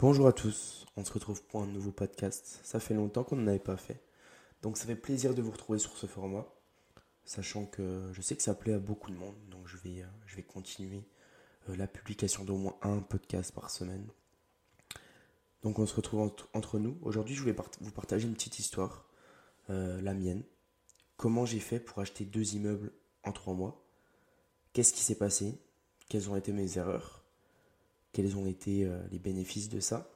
Bonjour à tous, on se retrouve pour un nouveau podcast. Ça fait longtemps qu'on n'en avait pas fait. Donc ça fait plaisir de vous retrouver sur ce format, sachant que je sais que ça plaît à beaucoup de monde. Donc je vais, euh, continuer euh, la publication d'au moins un podcast par semaine. Donc on se retrouve entre, nous. Aujourd'hui je voulais vous partager une petite histoire, euh, la mienne. Comment j'ai fait pour acheter deux immeubles en trois mois? Qu'est-ce qui s'est passé? Quelles ont été mes erreurs? Quels ont été euh, les bénéfices de ça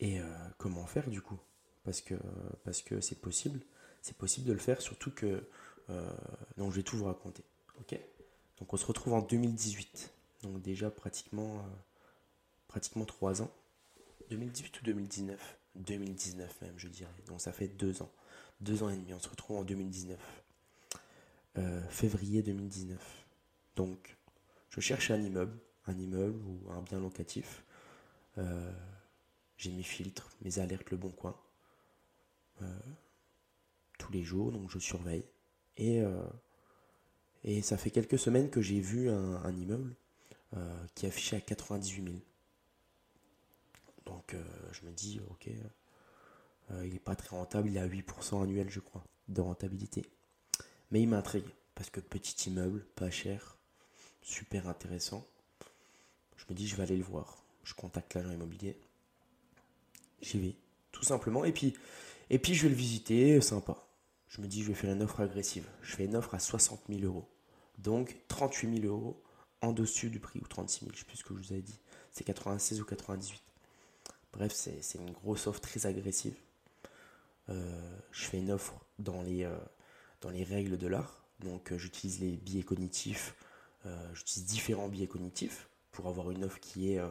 et euh, comment faire du coup. Parce que parce que c'est possible. C'est possible de le faire surtout que euh, donc je vais tout vous raconter ok? Donc on se retrouve en 2018 donc déjà pratiquement pratiquement trois ans. 2018 ou 2019 2019 même je dirais. Donc ça fait deux ans. Deux ans et demi on se retrouve en 2019 février 2019 donc je cherche un immeuble un immeuble ou un bien locatif. Euh, j'ai mes filtres, mes alertes Le Bon Coin. Euh, tous les jours, donc je surveille. Et, euh, et ça fait quelques semaines que j'ai vu un, immeuble qui affichait à 98 000. Donc je me dis, ok, il n'est pas très rentable, il est à 8% annuel, je crois, de rentabilité. Mais il m'intrigue, parce que petit immeuble, pas cher, super intéressant. Je me dis, je vais aller le voir. Je contacte l'agent immobilier. J'y vais, tout simplement. Et puis, et puis, je vais le visiter, sympa. Je me dis, je vais faire une offre agressive. Je fais une offre à 60 000 euros. Donc, 38 000 euros en dessus du prix, ou 36 000, je ne sais plus ce que je vous avais dit. C'est 96 ou 98. Bref, c'est une grosse offre très agressive. Euh, je fais une offre dans les, euh, dans les règles de l'art. Donc, euh, j'utilise les biais cognitifs. j'utilise différents biais cognitifs pour avoir une offre qui est, euh,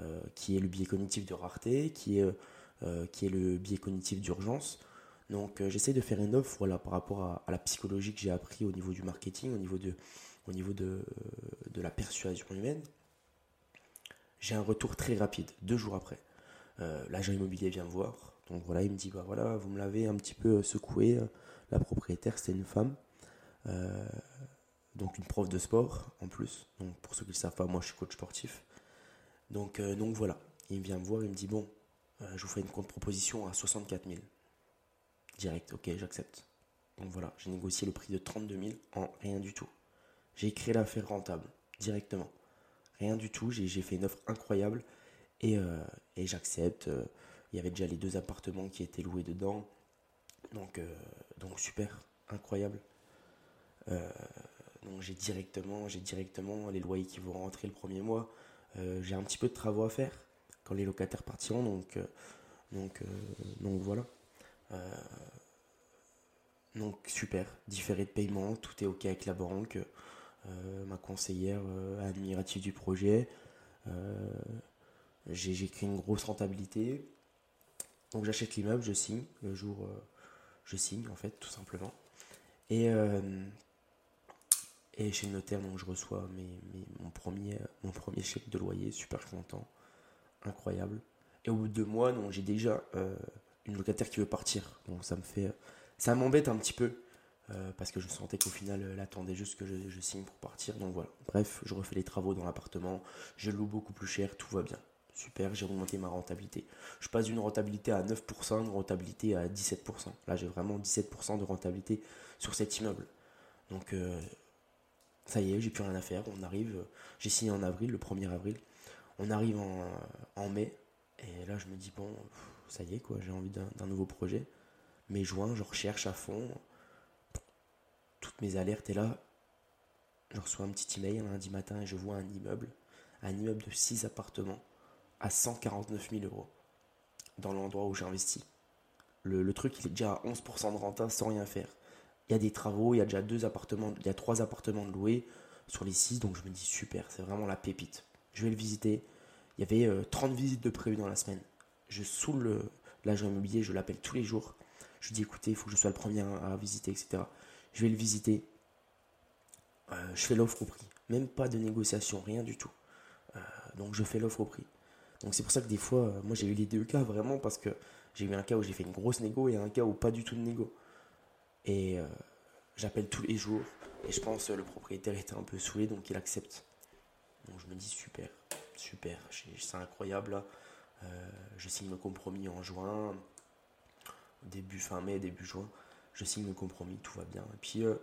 euh, qui est le biais cognitif de rareté, qui est, euh, qui est le biais cognitif d'urgence. Donc j'essaie de faire une offre voilà, par rapport à, la psychologie que j'ai appris au niveau du marketing, au niveau de, au niveau de, de la persuasion humaine. J'ai un retour très rapide, deux jours après. L'agent immobilier vient me voir. Donc voilà, il me dit, bah voilà, vous me l'avez un petit peu secoué. La propriétaire, c'était une femme donc une prof de sport en plus. Donc pour ceux qui ne le savent pas, moi je suis coach sportif. Donc, euh, donc voilà, il vient me voir, il me dit bon, euh, je vous fais une contre-proposition à 64 000. Direct, ok, j'accepte. Donc voilà, j'ai négocié le prix de 32 000 en rien du tout. J'ai créé l'affaire rentable, directement. Rien du tout, j'ai fait une offre incroyable et, euh, et j'accepte. Il y avait déjà les deux appartements qui étaient loués dedans. Donc super, incroyable. J'ai directement, j'ai directement les loyers qui vont rentrer le premier mois. Euh, j'ai un petit peu de travaux à faire quand les locataires partiront, donc, euh, donc, euh, donc voilà. donc super, différé de paiement, tout est ok avec la banque. ma conseillère admirative du projet. j'ai créé une grosse rentabilité. Donc j'achète l'immeuble, je signe le jour, je signe en fait tout simplement. Et et chez le notaire, je reçois mon, premier, mon premier chèque de loyer, super content, incroyable. Et au bout de deux mois, j'ai déjà euh, une locataire qui veut partir. Donc ça me fait, ça m'embête un petit peu euh, parce que je sentais qu'au final, elle attendait juste que je, signe pour partir. Donc voilà. Bref, je refais les travaux dans l'appartement, je loue beaucoup plus cher, tout va bien. Super, j'ai remonté ma rentabilité. Je passe d'une rentabilité à 9%, une rentabilité à 17%. Là, j'ai vraiment 17% de rentabilité sur cet immeuble. Donc, euh, ça y est, j'ai plus rien à faire. On arrive, j'ai signé en avril, le 1er avril. On arrive en, mai. Et là, je me dis, bon, ça y est, quoi, j'ai envie d'un nouveau projet. Mai, juin, je recherche à fond. Toutes mes alertes. Et là, je reçois un petit email un lundi matin et je vois un immeuble. Un immeuble de 6 appartements à 149 000 euros. Dans l'endroit où j'ai investi. Le, truc, il est déjà à 11% de renta sans rien faire il y a des travaux, il y a déjà deux appartements, il y a trois appartements de loués sur les six, donc je me dis super, c'est vraiment la pépite. Je vais le visiter. Il y avait 30 euh, visites de prévues dans la semaine. Je saoule l'agent immobilier, je l'appelle tous les jours. Je lui dis écoutez, il faut que je sois le premier à, visiter, etc. Je vais le visiter. Euh, je fais l'offre au prix. Même pas de négociation, rien du tout. Euh, donc je fais l'offre au prix. Donc c'est pour ça que des fois, moi j'ai eu les deux cas vraiment parce que j'ai eu un cas où j'ai fait une grosse négo et un cas où pas du tout de négo. Et euh, j'appelle tous les jours. Et je pense que le propriétaire était un peu saoulé, donc il accepte. Donc je me dis super, super, c'est incroyable. Là. Euh, je signe le compromis en juin, début fin mai, début juin. Je signe le compromis, tout va bien. Et puis, euh,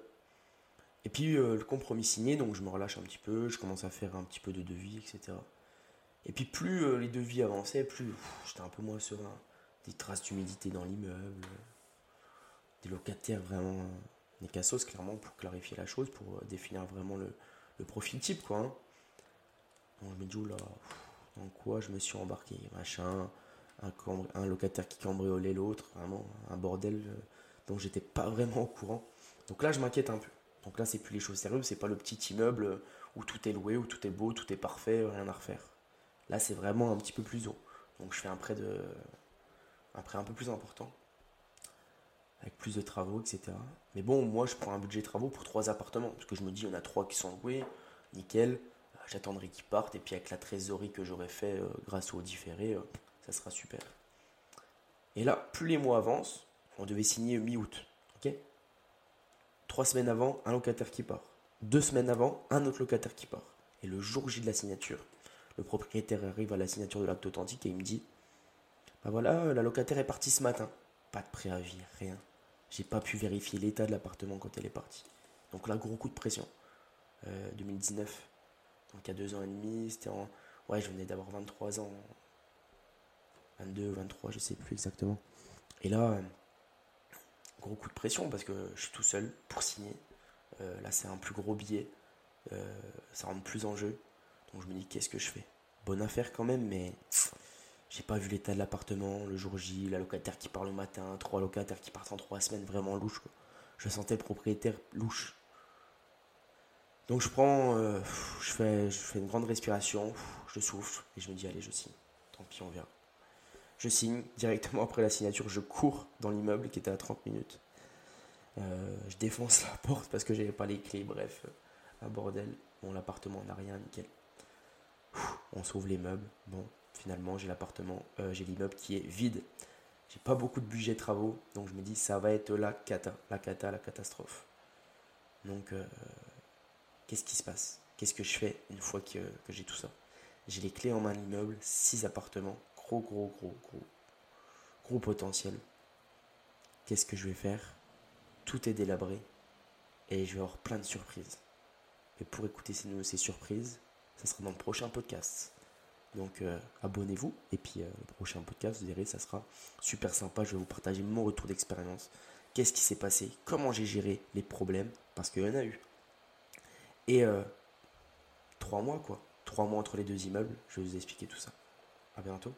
et puis euh, le compromis signé, donc je me relâche un petit peu, je commence à faire un petit peu de devis, etc. Et puis plus les devis avançaient, plus j'étais un peu moins serein. Des traces d'humidité dans l'immeuble, locataires vraiment des cassos clairement pour clarifier la chose, pour définir vraiment le, profil type quoi. Hein. Je me dis dans quoi je me suis embarqué, machin, un, un locataire qui cambriolait l'autre, vraiment un bordel euh, dont j'étais pas vraiment au courant. Donc là je m'inquiète un peu. Donc là c'est plus les choses sérieuses, c'est pas le petit immeuble où tout est loué, où tout est beau, tout est parfait, rien à refaire. Là c'est vraiment un petit peu plus haut. Donc je fais un prêt de un prêt un peu plus important avec plus de travaux, etc. Mais bon, moi, je prends un budget travaux pour trois appartements, parce que je me dis, il y en a trois qui sont loués, nickel, euh, j'attendrai qu'ils partent, et puis avec la trésorerie que j'aurais fait euh, grâce au différé, euh, ça sera super. Et là, plus les mois avancent, on devait signer mi-août, ok? Trois semaines avant, un locataire qui part. Deux semaines avant, un autre locataire qui part. Et le jour J de la signature, le propriétaire arrive à la signature de l'acte authentique et il me dit, bah voilà, la locataire est partie ce matin. Pas de préavis, rien. J'ai pas pu vérifier l'état de l'appartement quand elle est partie. Donc là, gros coup de pression. 2019. Euh, Donc il y a deux ans et demi, c'était en. Ouais, je venais d'avoir 23 ans. 22, 23, je sais plus exactement. Et là, euh, gros coup de pression parce que je suis tout seul pour signer. Euh, là, c'est un plus gros billet. ça rentre plus en jeu. Donc je me dis, qu'est-ce que je fais? Bonne affaire quand même, mais j'ai pas vu l'état de l'appartement, le jour J, la locataire qui part le matin, trois locataires qui partent en trois semaines, vraiment louche. Je sentais propriétaire louche. Donc je prends, euh, je, fais, je fais une grande respiration, je souffle et je me dis allez je signe. Tant pis on verra. Je signe directement après la signature, je cours dans l'immeuble qui était à 30 minutes. Euh, je défonce la porte parce que j'avais pas les clés, bref, un bordel. Bon l'appartement n'a rien, nickel. on sauve les meubles, bon, finalement j'ai l'appartement, euh, j'ai l'immeuble qui est vide. J'ai pas beaucoup de budget travaux, donc je me dis ça va être la cata, la cata, la catastrophe. Donc euh, qu'est-ce qui se passe? Qu'est-ce que je fais une fois que, j'ai tout ça? J'ai les clés en main de l'immeuble, 6 appartements, gros gros gros gros gros potentiel. Qu'est-ce que je vais faire? Tout est délabré et je vais avoir plein de surprises. Mais pour écouter ces, ces surprises, ça sera dans le prochain podcast. Donc euh, abonnez-vous et puis euh, le prochain podcast, vous verrez, ça sera super sympa. Je vais vous partager mon retour d'expérience. Qu'est-ce qui s'est passé? Comment j'ai géré les problèmes? Parce qu'il y en a eu. Et euh, trois mois quoi. Trois mois entre les deux immeubles. Je vais vous expliquer tout ça. À bientôt.